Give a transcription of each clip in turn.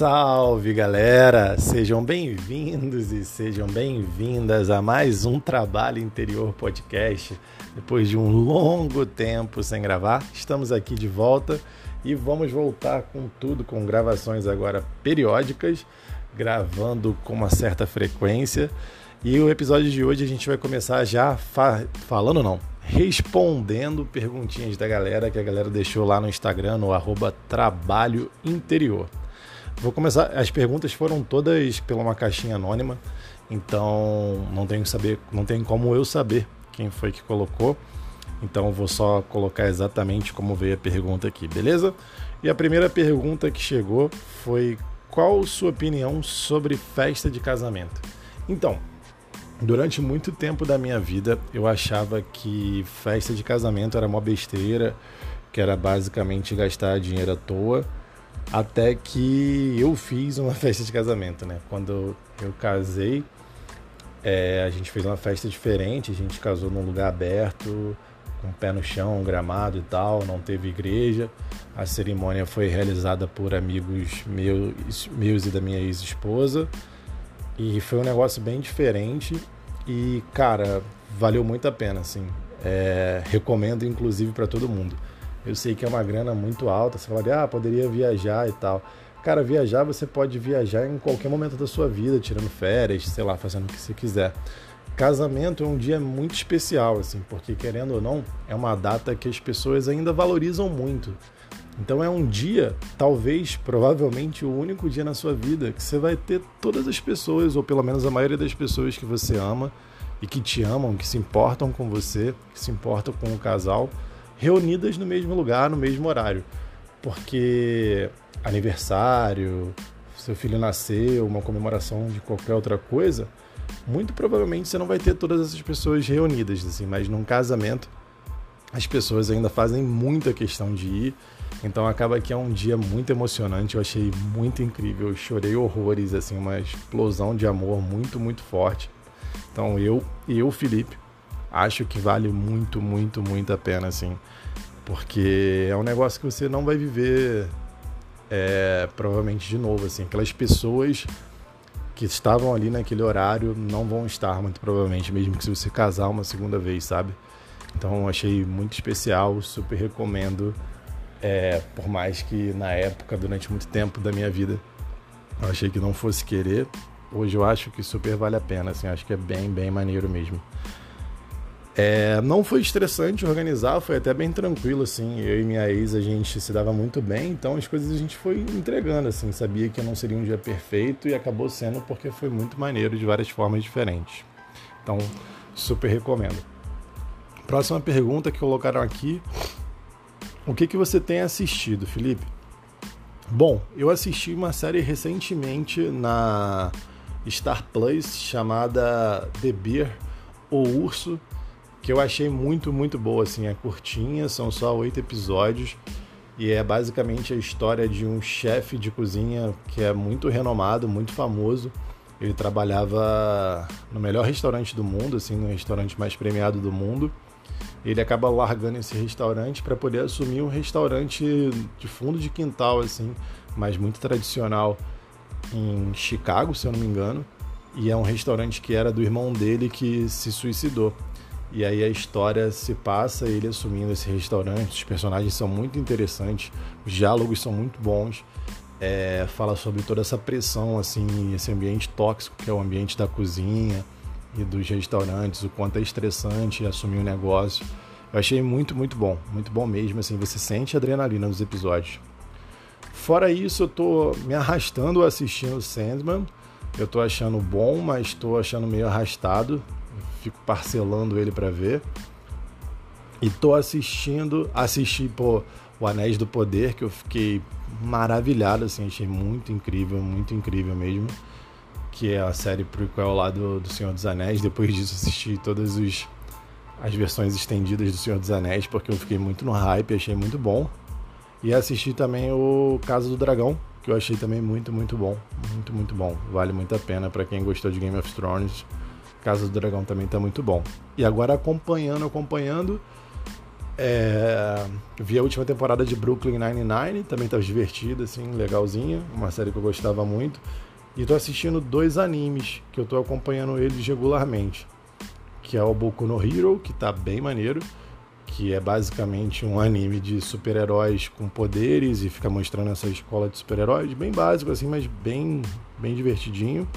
Salve galera! Sejam bem-vindos e sejam bem-vindas a mais um Trabalho Interior Podcast. Depois de um longo tempo sem gravar, estamos aqui de volta e vamos voltar com tudo, com gravações agora periódicas, gravando com uma certa frequência. E o episódio de hoje a gente vai começar já fa falando, não, respondendo perguntinhas da galera que a galera deixou lá no Instagram, no arroba Trabalho Interior. Vou começar. As perguntas foram todas pela uma caixinha anônima, então não tenho saber, não tem como eu saber quem foi que colocou. Então vou só colocar exatamente como veio a pergunta aqui, beleza? E a primeira pergunta que chegou foi: qual sua opinião sobre festa de casamento? Então, durante muito tempo da minha vida eu achava que festa de casamento era uma besteira, que era basicamente gastar dinheiro à toa até que eu fiz uma festa de casamento, né? Quando eu casei, é, a gente fez uma festa diferente, a gente casou num lugar aberto, com pé no chão, gramado e tal, não teve igreja. A cerimônia foi realizada por amigos meus, meus e da minha ex-esposa. E foi um negócio bem diferente e, cara, valeu muito a pena, assim. É, recomendo, inclusive, para todo mundo. Eu sei que é uma grana muito alta. Você fala, ah, poderia viajar e tal. Cara, viajar você pode viajar em qualquer momento da sua vida, tirando férias, sei lá, fazendo o que você quiser. Casamento é um dia muito especial, assim, porque querendo ou não, é uma data que as pessoas ainda valorizam muito. Então é um dia, talvez, provavelmente, o único dia na sua vida que você vai ter todas as pessoas, ou pelo menos a maioria das pessoas que você ama e que te amam, que se importam com você, que se importam com o casal reunidas no mesmo lugar, no mesmo horário. Porque aniversário, seu filho nasceu, uma comemoração de qualquer outra coisa, muito provavelmente você não vai ter todas essas pessoas reunidas, assim, mas num casamento as pessoas ainda fazem muita questão de ir. Então acaba que é um dia muito emocionante, eu achei muito incrível, eu chorei horrores, assim, uma explosão de amor muito, muito forte. Então eu e eu, Felipe, acho que vale muito, muito, muito a pena, assim. Porque é um negócio que você não vai viver é, provavelmente de novo, assim. Aquelas pessoas que estavam ali naquele horário não vão estar, muito provavelmente, mesmo que se você casar uma segunda vez, sabe? Então achei muito especial, super recomendo. É, por mais que na época, durante muito tempo da minha vida, eu achei que não fosse querer, hoje eu acho que super vale a pena, assim, acho que é bem, bem maneiro mesmo. É, não foi estressante organizar, foi até bem tranquilo, assim. Eu e minha ex, a gente se dava muito bem, então as coisas a gente foi entregando, assim. Sabia que não seria um dia perfeito e acabou sendo porque foi muito maneiro de várias formas diferentes. Então, super recomendo. Próxima pergunta que colocaram aqui. O que, que você tem assistido, Felipe? Bom, eu assisti uma série recentemente na Star Plus chamada The Bear, O Urso que eu achei muito, muito boa, assim, é curtinha, são só oito episódios e é basicamente a história de um chefe de cozinha que é muito renomado, muito famoso. Ele trabalhava no melhor restaurante do mundo, assim, no restaurante mais premiado do mundo. Ele acaba largando esse restaurante para poder assumir um restaurante de fundo de quintal, assim, mas muito tradicional em Chicago, se eu não me engano. E é um restaurante que era do irmão dele que se suicidou. E aí a história se passa ele assumindo esse restaurante. Os personagens são muito interessantes, os diálogos são muito bons. É, fala sobre toda essa pressão, assim, esse ambiente tóxico que é o ambiente da cozinha e dos restaurantes, o quanto é estressante assumir um negócio. Eu achei muito, muito bom, muito bom mesmo, assim, você sente adrenalina nos episódios. Fora isso, eu tô me arrastando assistindo Sandman. Eu tô achando bom, mas tô achando meio arrastado fico parcelando ele para ver. E tô assistindo, assisti pô, o Anéis do Poder, que eu fiquei maravilhado, assim, achei muito incrível, muito incrível mesmo. Que é a série prequel lá do, do Senhor dos Anéis. Depois disso assisti todas os, as versões estendidas do Senhor dos Anéis, porque eu fiquei muito no hype, achei muito bom. E assisti também o Casa do Dragão, que eu achei também muito, muito bom. Muito, muito bom. Vale muito a pena para quem gostou de Game of Thrones. Casa do Dragão também tá muito bom. E agora acompanhando, acompanhando. É... Vi a última temporada de Brooklyn Nine-Nine, também estava divertida, assim, legalzinha, uma série que eu gostava muito. E tô assistindo dois animes que eu tô acompanhando eles regularmente, que é o Boku no Hero, que tá bem maneiro, que é basicamente um anime de super-heróis com poderes e fica mostrando essa escola de super-heróis, bem básico assim, mas bem bem divertidinho.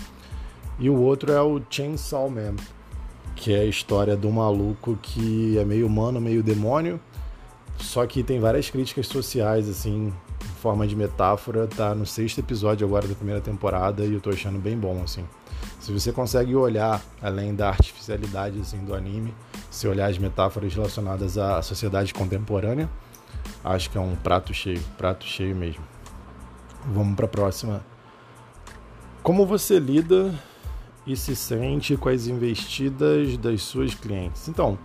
E o outro é o Chainsaw Man, que é a história do maluco que é meio humano, meio demônio só que tem várias críticas sociais, assim, em forma de metáfora. Tá no sexto episódio agora da primeira temporada e eu tô achando bem bom, assim. Se você consegue olhar além da artificialidade assim, do anime, se olhar as metáforas relacionadas à sociedade contemporânea, acho que é um prato cheio, prato cheio mesmo. Vamos para a próxima. Como você lida e se sente com as investidas das suas clientes? Então,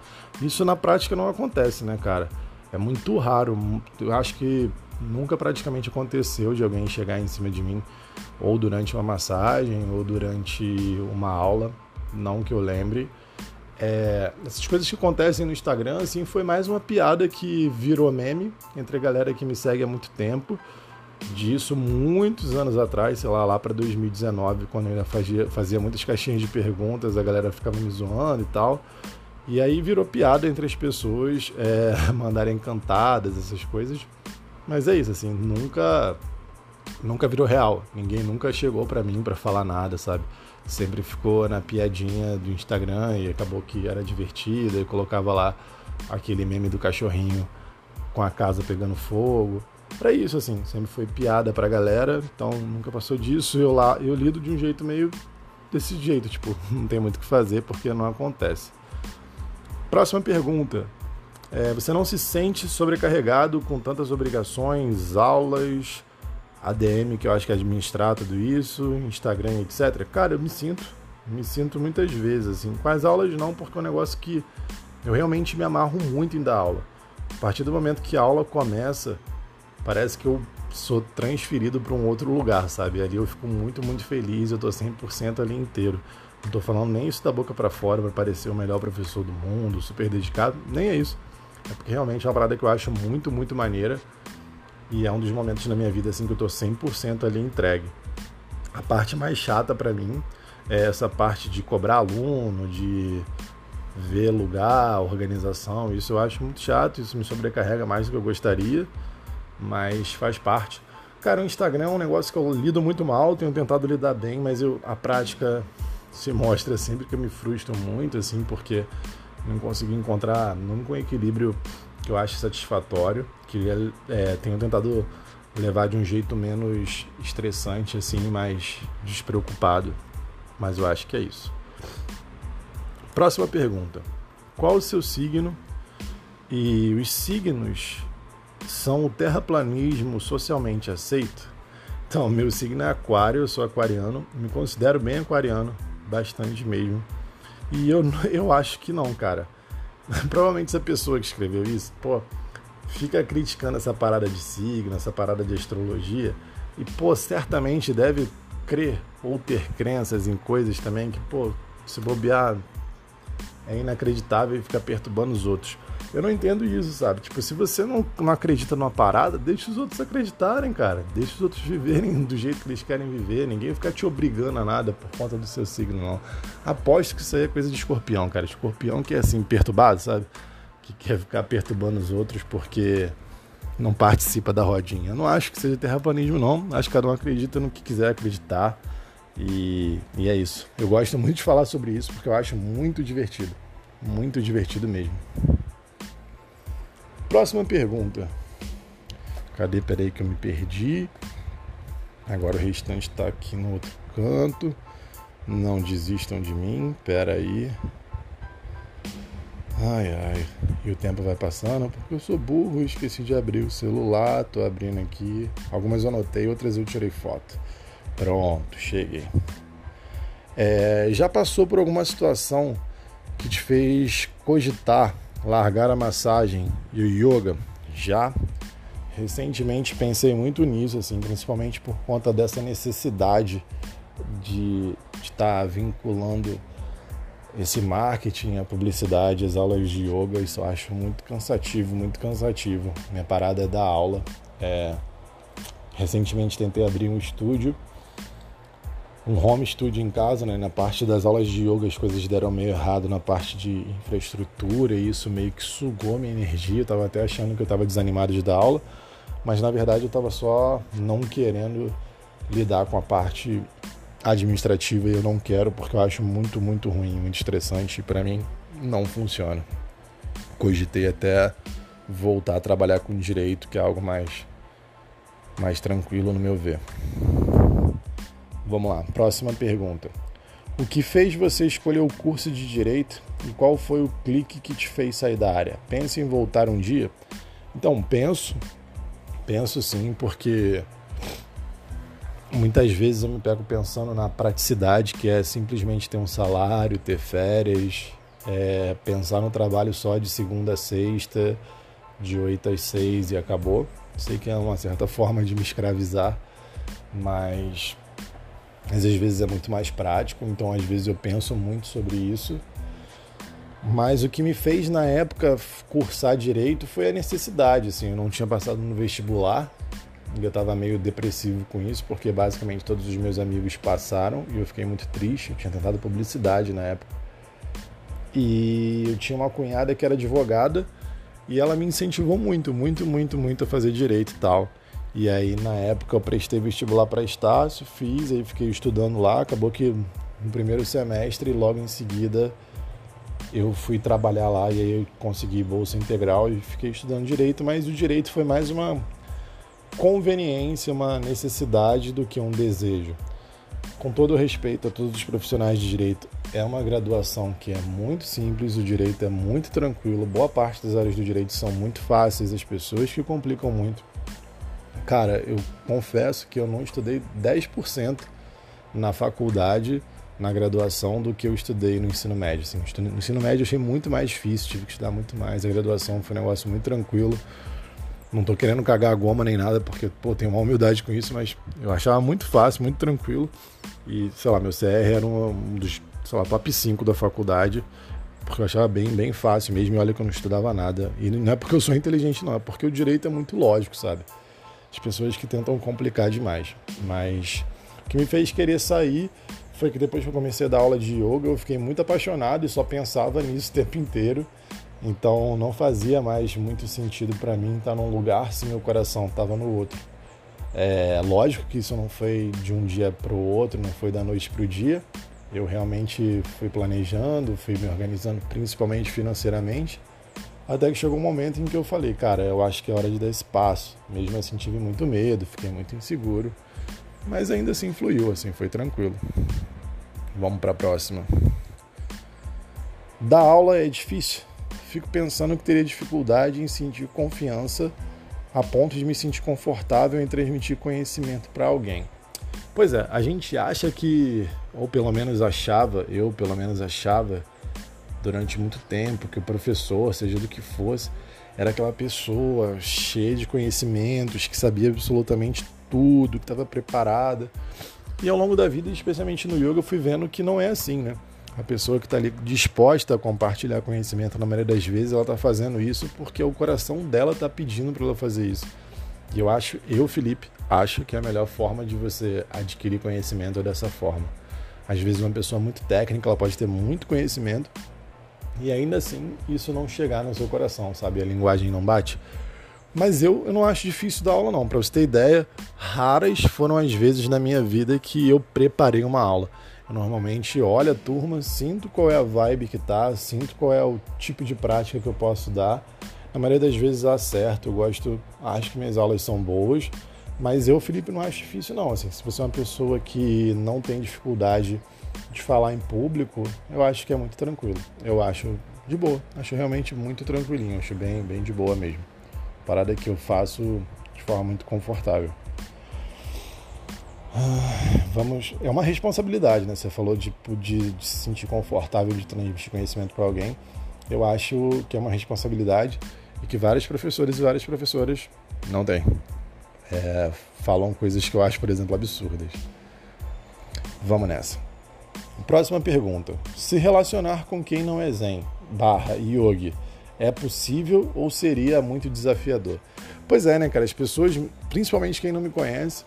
isso na prática não acontece, né, cara? É muito raro, eu acho que nunca praticamente aconteceu de alguém chegar em cima de mim, ou durante uma massagem, ou durante uma aula, não que eu lembre. É, essas coisas que acontecem no Instagram, assim, foi mais uma piada que virou meme entre a galera que me segue há muito tempo. Disso muitos anos atrás, sei lá, lá para 2019, quando eu ainda fazia, fazia muitas caixinhas de perguntas, a galera ficava me zoando e tal. E aí virou piada entre as pessoas é, mandarem cantadas, essas coisas. Mas é isso, assim, nunca nunca virou real. Ninguém nunca chegou para mim para falar nada, sabe? Sempre ficou na piadinha do Instagram e acabou que era divertida e colocava lá aquele meme do cachorrinho com a casa pegando fogo. Para isso, assim, sempre foi piada pra galera, então nunca passou disso. Eu lá, eu lido de um jeito meio desse jeito, tipo, não tem muito o que fazer porque não acontece. Próxima pergunta. É, você não se sente sobrecarregado com tantas obrigações, aulas, ADM, que eu acho que é administrar tudo isso, Instagram, etc. Cara, eu me sinto, me sinto muitas vezes assim. Com as aulas não, porque é um negócio que eu realmente me amarro muito em dar aula. A partir do momento que a aula começa, parece que eu sou transferido para um outro lugar, sabe? Ali eu fico muito, muito feliz, eu tô 100% ali inteiro. Não tô falando nem isso da boca para fora para parecer o melhor professor do mundo, super dedicado, nem é isso. É porque realmente é uma parada que eu acho muito, muito maneira e é um dos momentos na minha vida assim que eu tô 100% ali entregue. A parte mais chata para mim é essa parte de cobrar aluno, de ver lugar, organização. Isso eu acho muito chato, isso me sobrecarrega mais do que eu gostaria, mas faz parte. Cara, o Instagram é um negócio que eu lido muito mal, tenho tentado lidar bem, mas eu, a prática se mostra sempre que eu me frustro muito, assim, porque não consegui encontrar nunca um equilíbrio que eu acho satisfatório, que é, tenho tentado levar de um jeito menos estressante, assim, mais despreocupado, mas eu acho que é isso. Próxima pergunta: Qual o seu signo? E os signos são o terraplanismo socialmente aceito? Então, meu signo é aquário, eu sou aquariano, me considero bem aquariano, bastante mesmo. E eu, eu acho que não, cara. Provavelmente essa pessoa que escreveu isso, pô, fica criticando essa parada de signo, essa parada de astrologia, e, pô, certamente deve crer ou ter crenças em coisas também que, pô, se bobear é inacreditável e fica perturbando os outros. Eu não entendo isso, sabe? Tipo, se você não, não acredita numa parada, deixa os outros acreditarem, cara. Deixa os outros viverem do jeito que eles querem viver. Ninguém fica te obrigando a nada por conta do seu signo, não. Aposto que isso aí é coisa de escorpião, cara. Escorpião que é assim, perturbado, sabe? Que quer ficar perturbando os outros porque não participa da rodinha. Eu não acho que seja terraplanismo, não. Acho que cada um acredita no que quiser acreditar. E, e é isso. Eu gosto muito de falar sobre isso porque eu acho muito divertido. Muito divertido mesmo. Próxima pergunta. Cadê? Peraí que eu me perdi. Agora o restante está aqui no outro canto. Não desistam de mim. Pera aí. Ai, ai. E o tempo vai passando porque eu sou burro e esqueci de abrir o celular. Tô abrindo aqui. Algumas eu anotei, outras eu tirei foto. Pronto, cheguei. É, já passou por alguma situação que te fez cogitar largar a massagem e o yoga já recentemente pensei muito nisso assim principalmente por conta dessa necessidade de estar tá vinculando esse marketing, a publicidade, as aulas de yoga, isso eu acho muito cansativo, muito cansativo. Minha parada é dar aula. É... Recentemente tentei abrir um estúdio, um home studio em casa, né? Na parte das aulas de yoga as coisas deram meio errado na parte de infraestrutura e isso meio que sugou minha energia. Eu tava até achando que eu estava desanimado de dar aula, mas na verdade eu estava só não querendo lidar com a parte administrativa e eu não quero porque eu acho muito, muito ruim, muito estressante e para mim não funciona. Cogitei até voltar a trabalhar com direito, que é algo mais mais tranquilo no meu ver. Vamos lá, próxima pergunta. O que fez você escolher o curso de direito e qual foi o clique que te fez sair da área? Pensa em voltar um dia? Então, penso, penso sim, porque muitas vezes eu me pego pensando na praticidade, que é simplesmente ter um salário, ter férias, é, pensar no trabalho só de segunda a sexta, de 8 às 6 e acabou. Sei que é uma certa forma de me escravizar, mas, mas às vezes é muito mais prático, então às vezes eu penso muito sobre isso. Mas o que me fez na época cursar direito foi a necessidade, assim, eu não tinha passado no vestibular, eu estava meio depressivo com isso, porque basicamente todos os meus amigos passaram e eu fiquei muito triste. Eu tinha tentado publicidade na época. E eu tinha uma cunhada que era advogada e ela me incentivou muito, muito, muito, muito a fazer direito e tal. E aí na época eu prestei vestibular para Estácio, fiz, aí fiquei estudando lá. Acabou que no primeiro semestre, logo em seguida, eu fui trabalhar lá e aí eu consegui bolsa integral e fiquei estudando direito, mas o direito foi mais uma conveniência, uma necessidade do que um desejo. Com todo respeito a todos os profissionais de direito, é uma graduação que é muito simples, o direito é muito tranquilo, boa parte das áreas do direito são muito fáceis, as pessoas que complicam muito. Cara, eu confesso que eu não estudei 10% na faculdade, na graduação, do que eu estudei no ensino médio. Assim, no ensino médio eu achei muito mais difícil, tive que estudar muito mais. A graduação foi um negócio muito tranquilo. Não tô querendo cagar a goma nem nada, porque, pô, tenho uma humildade com isso, mas eu achava muito fácil, muito tranquilo. E, sei lá, meu CR era um dos, sei lá, top 5 da faculdade, porque eu achava bem, bem fácil mesmo. E olha que eu não estudava nada. E não é porque eu sou inteligente, não, é porque o direito é muito lógico, sabe? As pessoas que tentam complicar demais. Mas o que me fez querer sair foi que depois que eu comecei a dar aula de yoga, eu fiquei muito apaixonado e só pensava nisso o tempo inteiro. Então não fazia mais muito sentido para mim estar num lugar se meu coração estava no outro. É lógico que isso não foi de um dia para o outro, não foi da noite para o dia. Eu realmente fui planejando, fui me organizando principalmente financeiramente, até que chegou um momento em que eu falei, cara, eu acho que é hora de dar espaço. Mesmo assim tive muito medo, fiquei muito inseguro, mas ainda assim fluiu, assim, foi tranquilo. Vamos para a próxima. Dar aula é difícil fico pensando que teria dificuldade em sentir confiança a ponto de me sentir confortável em transmitir conhecimento para alguém. Pois é, a gente acha que, ou pelo menos achava, eu pelo menos achava durante muito tempo que o professor, seja do que fosse, era aquela pessoa cheia de conhecimentos, que sabia absolutamente tudo, que estava preparada. E ao longo da vida, especialmente no yoga, eu fui vendo que não é assim, né? A pessoa que está ali disposta a compartilhar conhecimento, na maioria das vezes, ela está fazendo isso porque o coração dela está pedindo para ela fazer isso. E eu acho, eu, Felipe, acho que a melhor forma de você adquirir conhecimento é dessa forma. Às vezes, uma pessoa muito técnica, ela pode ter muito conhecimento e ainda assim isso não chegar no seu coração, sabe? A linguagem não bate. Mas eu, eu não acho difícil dar aula, não. Para você ter ideia, raras foram as vezes na minha vida que eu preparei uma aula. Eu normalmente olho a turma, sinto qual é a vibe que tá, sinto qual é o tipo de prática que eu posso dar. Na maioria das vezes acerto, eu gosto, acho que minhas aulas são boas, mas eu, Felipe, não acho difícil não. Assim, se você é uma pessoa que não tem dificuldade de falar em público, eu acho que é muito tranquilo. Eu acho de boa, acho realmente muito tranquilinho, acho bem, bem de boa mesmo. Parada que eu faço de forma muito confortável. Ah, vamos, é uma responsabilidade, né? Você falou de, de, de se sentir confortável de transmitir conhecimento para alguém. Eu acho que é uma responsabilidade e que vários professores e várias professoras não têm. É, falam coisas que eu acho, por exemplo, absurdas. Vamos nessa. Próxima pergunta. Se relacionar com quem não é zen, barra, yogi, é possível ou seria muito desafiador? Pois é, né, cara? As pessoas, principalmente quem não me conhece,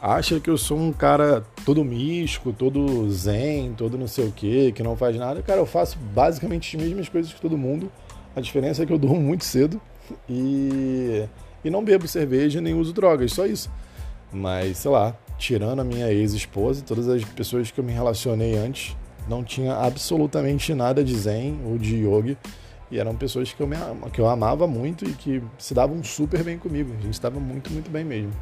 acha que eu sou um cara todo místico, todo zen, todo não sei o que, que não faz nada. Cara, eu faço basicamente as mesmas coisas que todo mundo. A diferença é que eu durmo muito cedo e, e não bebo cerveja nem uso drogas, só isso. Mas, sei lá, tirando a minha ex-esposa, todas as pessoas que eu me relacionei antes, não tinha absolutamente nada de zen ou de yogi. E eram pessoas que eu, me, que eu amava muito e que se davam super bem comigo. A gente estava muito, muito bem mesmo.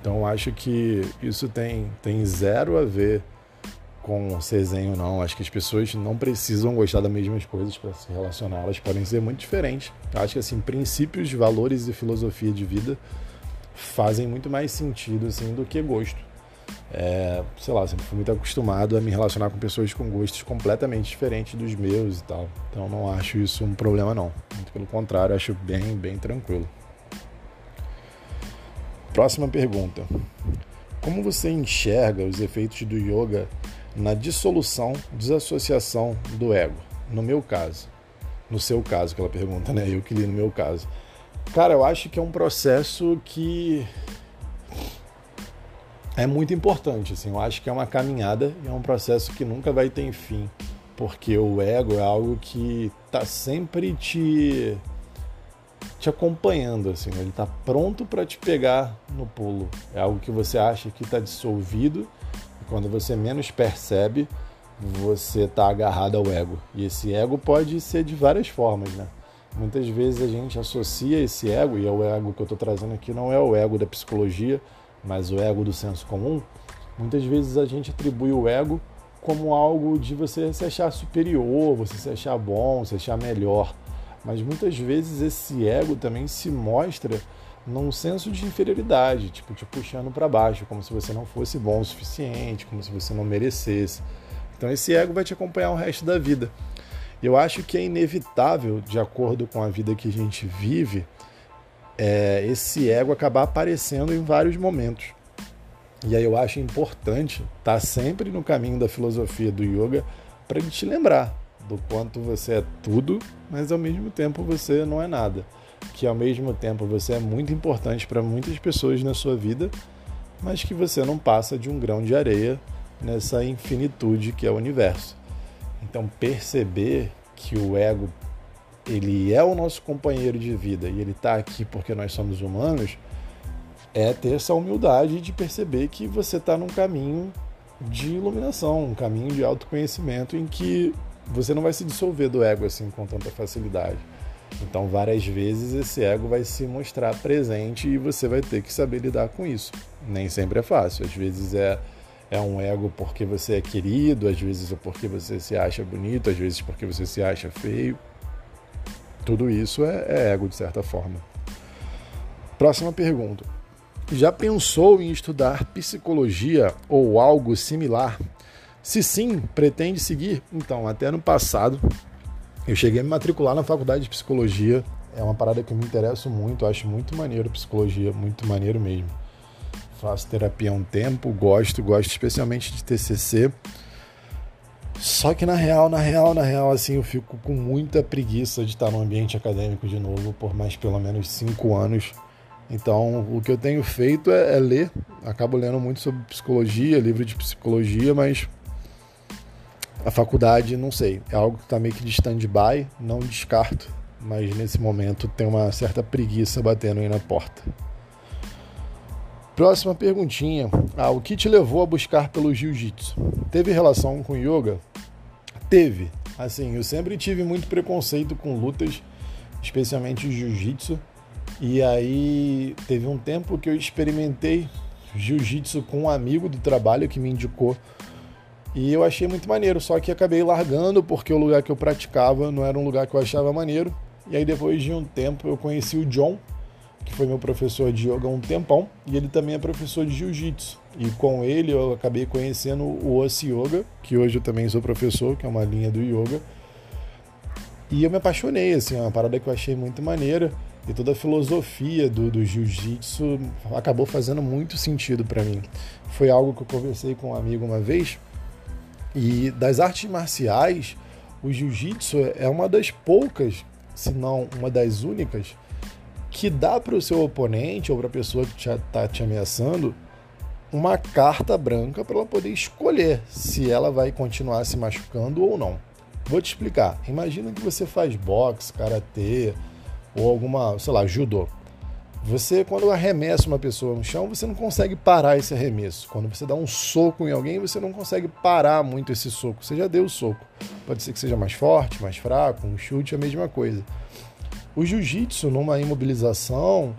Então acho que isso tem, tem zero a ver com ser zen ou não. Acho que as pessoas não precisam gostar das mesmas coisas para se relacionar. Elas podem ser muito diferentes. Acho que assim, princípios, valores e filosofia de vida fazem muito mais sentido assim do que gosto. É, sei lá, sempre fui muito acostumado a me relacionar com pessoas com gostos completamente diferentes dos meus e tal. Então não acho isso um problema não. Muito pelo contrário, acho bem, bem tranquilo. Próxima pergunta. Como você enxerga os efeitos do yoga na dissolução, desassociação do ego? No meu caso. No seu caso, aquela pergunta, né? Eu que li no meu caso. Cara, eu acho que é um processo que é muito importante, assim. Eu acho que é uma caminhada e é um processo que nunca vai ter fim, porque o ego é algo que está sempre te te acompanhando, assim, ele está pronto para te pegar no pulo. É algo que você acha que está dissolvido e quando você menos percebe, você está agarrado ao ego. E esse ego pode ser de várias formas, né? Muitas vezes a gente associa esse ego, e é o ego que eu estou trazendo aqui não é o ego da psicologia, mas o ego do senso comum. Muitas vezes a gente atribui o ego como algo de você se achar superior, você se achar bom, se achar melhor. Mas muitas vezes esse ego também se mostra num senso de inferioridade, tipo te puxando para baixo, como se você não fosse bom o suficiente, como se você não merecesse. Então esse ego vai te acompanhar o resto da vida. Eu acho que é inevitável, de acordo com a vida que a gente vive, é, esse ego acabar aparecendo em vários momentos. E aí eu acho importante estar tá sempre no caminho da filosofia do yoga para te lembrar do quanto você é tudo, mas ao mesmo tempo você não é nada. Que ao mesmo tempo você é muito importante para muitas pessoas na sua vida, mas que você não passa de um grão de areia nessa infinitude que é o universo. Então perceber que o ego ele é o nosso companheiro de vida e ele está aqui porque nós somos humanos é ter essa humildade de perceber que você está num caminho de iluminação, um caminho de autoconhecimento em que você não vai se dissolver do ego assim com tanta facilidade. Então, várias vezes esse ego vai se mostrar presente e você vai ter que saber lidar com isso. Nem sempre é fácil. Às vezes é é um ego porque você é querido, às vezes é porque você se acha bonito, às vezes porque você se acha feio. Tudo isso é, é ego de certa forma. Próxima pergunta. Já pensou em estudar psicologia ou algo similar? Se sim, pretende seguir? Então, até no passado, eu cheguei a me matricular na faculdade de psicologia. É uma parada que eu me interesso muito, acho muito maneiro psicologia, muito maneiro mesmo faço terapia há um tempo, gosto, gosto especialmente de TCC. Só que na real, na real, na real, assim, eu fico com muita preguiça de estar no ambiente acadêmico de novo por mais pelo menos cinco anos. Então, o que eu tenho feito é, é ler. Acabo lendo muito sobre psicologia, livro de psicologia, mas a faculdade, não sei, é algo que está meio que de stand-by, não descarto, mas nesse momento tem uma certa preguiça batendo aí na porta. Próxima perguntinha. Ah, o que te levou a buscar pelo jiu-jitsu? Teve relação com yoga? Teve. Assim, eu sempre tive muito preconceito com lutas, especialmente jiu-jitsu. E aí teve um tempo que eu experimentei jiu-jitsu com um amigo do trabalho que me indicou. E eu achei muito maneiro, só que acabei largando porque o lugar que eu praticava não era um lugar que eu achava maneiro. E aí depois de um tempo eu conheci o John, que foi meu professor de yoga há um tempão, e ele também é professor de jiu-jitsu. E com ele eu acabei conhecendo o Osi Yoga, que hoje eu também sou professor, que é uma linha do yoga. E eu me apaixonei, assim, é uma parada que eu achei muito maneira. E toda a filosofia do, do jiu-jitsu acabou fazendo muito sentido para mim. Foi algo que eu conversei com um amigo uma vez, E das artes marciais, o jiu-jitsu é uma das poucas, se não uma das únicas, que dá para o seu oponente ou para a pessoa que está te ameaçando uma carta branca para ela poder escolher se ela vai continuar se machucando ou não. Vou te explicar. Imagina que você faz boxe, karatê ou alguma, sei lá, judô. Você, quando arremessa uma pessoa no chão, você não consegue parar esse arremesso. Quando você dá um soco em alguém, você não consegue parar muito esse soco. Você já deu o soco. Pode ser que seja mais forte, mais fraco, um chute, a mesma coisa. O jiu-jitsu, numa imobilização,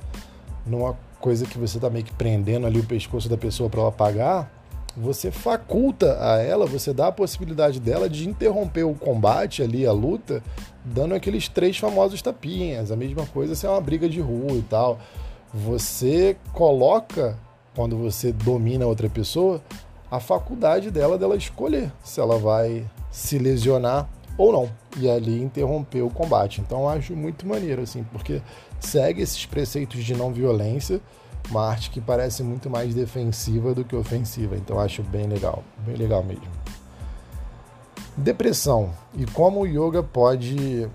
numa coisa que você está meio que prendendo ali o pescoço da pessoa para ela apagar, você faculta a ela, você dá a possibilidade dela de interromper o combate ali, a luta, dando aqueles três famosos tapinhas. A mesma coisa se é uma briga de rua e tal. Você coloca, quando você domina outra pessoa, a faculdade dela dela escolher se ela vai se lesionar ou não. E ali interromper o combate. Então acho muito maneiro, assim, porque segue esses preceitos de não violência, uma arte que parece muito mais defensiva do que ofensiva. Então acho bem legal, bem legal mesmo. Depressão e como o yoga pode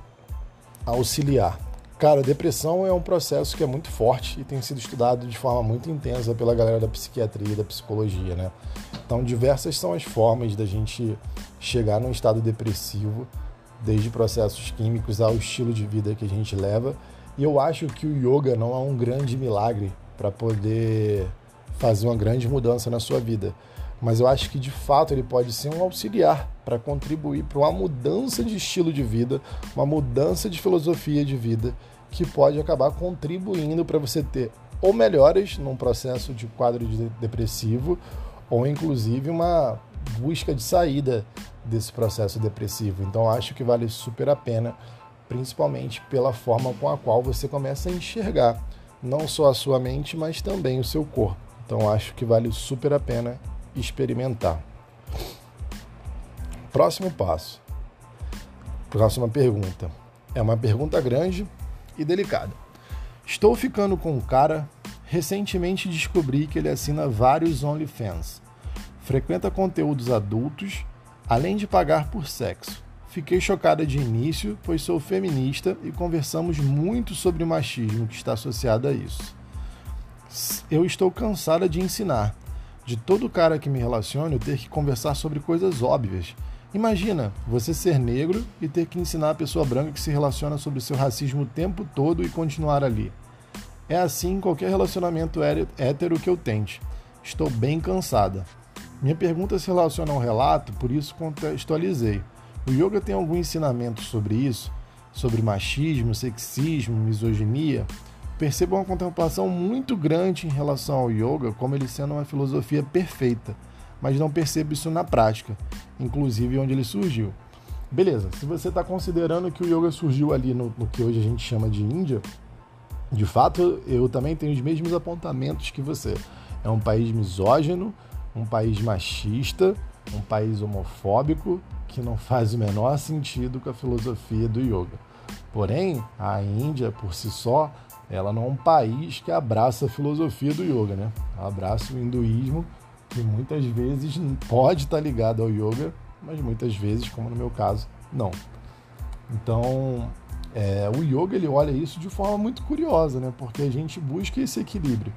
auxiliar. Cara, depressão é um processo que é muito forte e tem sido estudado de forma muito intensa pela galera da psiquiatria e da psicologia, né? Então, diversas são as formas da gente chegar num estado depressivo, desde processos químicos ao estilo de vida que a gente leva. E eu acho que o yoga não é um grande milagre para poder fazer uma grande mudança na sua vida. Mas eu acho que de fato ele pode ser um auxiliar para contribuir para uma mudança de estilo de vida, uma mudança de filosofia de vida que pode acabar contribuindo para você ter ou melhoras num processo de quadro de depressivo ou inclusive uma busca de saída desse processo depressivo. Então acho que vale super a pena, principalmente pela forma com a qual você começa a enxergar não só a sua mente, mas também o seu corpo. Então acho que vale super a pena experimentar. Próximo passo. Próxima pergunta. É uma pergunta grande e delicada. Estou ficando com um cara. Recentemente descobri que ele assina vários OnlyFans frequenta conteúdos adultos, além de pagar por sexo. Fiquei chocada de início, pois sou feminista e conversamos muito sobre o machismo que está associado a isso. Eu estou cansada de ensinar. De todo cara que me relacione, eu ter que conversar sobre coisas óbvias. Imagina você ser negro e ter que ensinar a pessoa branca que se relaciona sobre seu racismo o tempo todo e continuar ali. É assim em qualquer relacionamento hétero que eu tente. Estou bem cansada. Minha pergunta se relaciona ao relato, por isso contextualizei. O yoga tem algum ensinamento sobre isso? Sobre machismo, sexismo, misoginia? Percebo uma contemplação muito grande em relação ao yoga como ele sendo uma filosofia perfeita, mas não percebo isso na prática, inclusive onde ele surgiu. Beleza, se você está considerando que o yoga surgiu ali no, no que hoje a gente chama de Índia, de fato eu também tenho os mesmos apontamentos que você. É um país misógino, um país machista, um país homofóbico, que não faz o menor sentido com a filosofia do yoga. Porém, a Índia, por si só, ela não é um país que abraça a filosofia do yoga, né? Abraça o hinduísmo, que muitas vezes pode estar ligado ao yoga, mas muitas vezes, como no meu caso, não. Então, é, o yoga ele olha isso de forma muito curiosa, né? Porque a gente busca esse equilíbrio.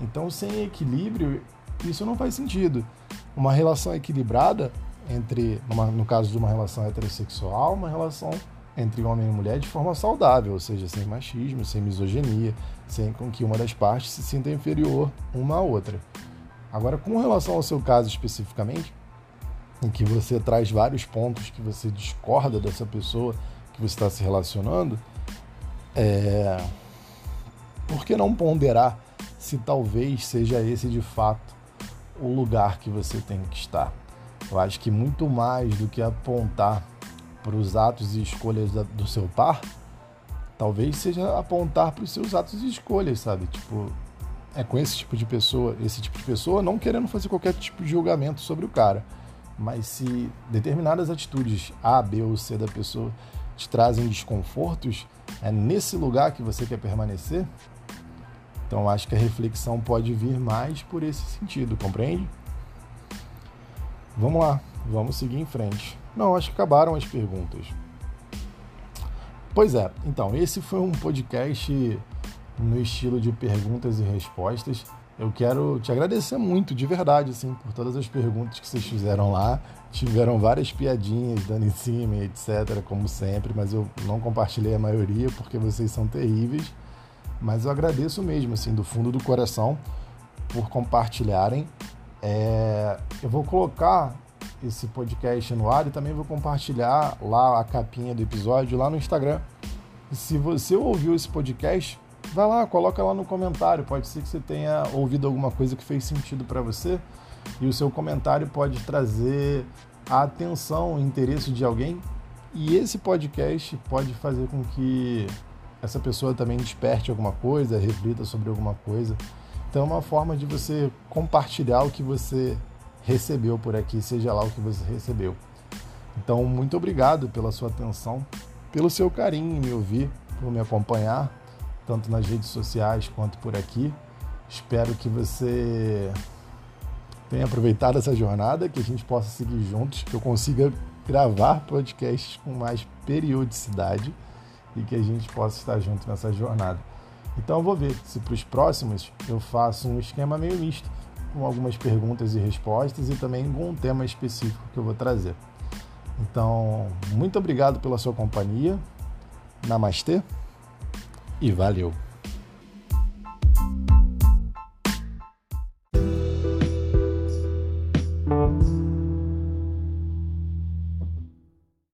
Então, sem equilíbrio, isso não faz sentido. Uma relação equilibrada entre, no caso de uma relação heterossexual, uma relação entre homem e mulher de forma saudável, ou seja, sem machismo, sem misoginia, sem com que uma das partes se sinta inferior uma à outra. Agora, com relação ao seu caso especificamente, em que você traz vários pontos que você discorda dessa pessoa que você está se relacionando, é... por que não ponderar se talvez seja esse de fato o lugar que você tem que estar. Eu acho que muito mais do que apontar para os atos e escolhas do seu par, talvez seja apontar para os seus atos e escolhas, sabe? Tipo, é com esse tipo de pessoa, esse tipo de pessoa não querendo fazer qualquer tipo de julgamento sobre o cara, mas se determinadas atitudes A, B ou C da pessoa te trazem desconfortos, é nesse lugar que você quer permanecer, então acho que a reflexão pode vir mais por esse sentido, compreende? Vamos lá. vamos seguir em frente. Não, acho que acabaram as perguntas. Pois é, então, esse foi um podcast no estilo de perguntas e respostas. Eu quero te agradecer muito, de verdade, assim, por todas as perguntas que vocês fizeram lá. Tiveram várias piadinhas dando em cima, etc., como sempre, mas eu não compartilhei a maioria porque vocês são terríveis. Mas eu agradeço mesmo, assim, do fundo do coração, por compartilharem. É... Eu vou colocar esse podcast no ar e também vou compartilhar lá a capinha do episódio lá no Instagram. Se você ouviu esse podcast, vai lá, coloca lá no comentário. Pode ser que você tenha ouvido alguma coisa que fez sentido para você e o seu comentário pode trazer a atenção, o interesse de alguém. E esse podcast pode fazer com que essa pessoa também desperte alguma coisa, reflita sobre alguma coisa. Então é uma forma de você compartilhar o que você recebeu por aqui, seja lá o que você recebeu. Então, muito obrigado pela sua atenção, pelo seu carinho em me ouvir, por me acompanhar, tanto nas redes sociais quanto por aqui. Espero que você tenha aproveitado essa jornada, que a gente possa seguir juntos, que eu consiga gravar podcasts com mais periodicidade e que a gente possa estar junto nessa jornada. Então eu vou ver se para os próximos eu faço um esquema meio misto com algumas perguntas e respostas e também com um tema específico que eu vou trazer. Então, muito obrigado pela sua companhia. Namastê e valeu!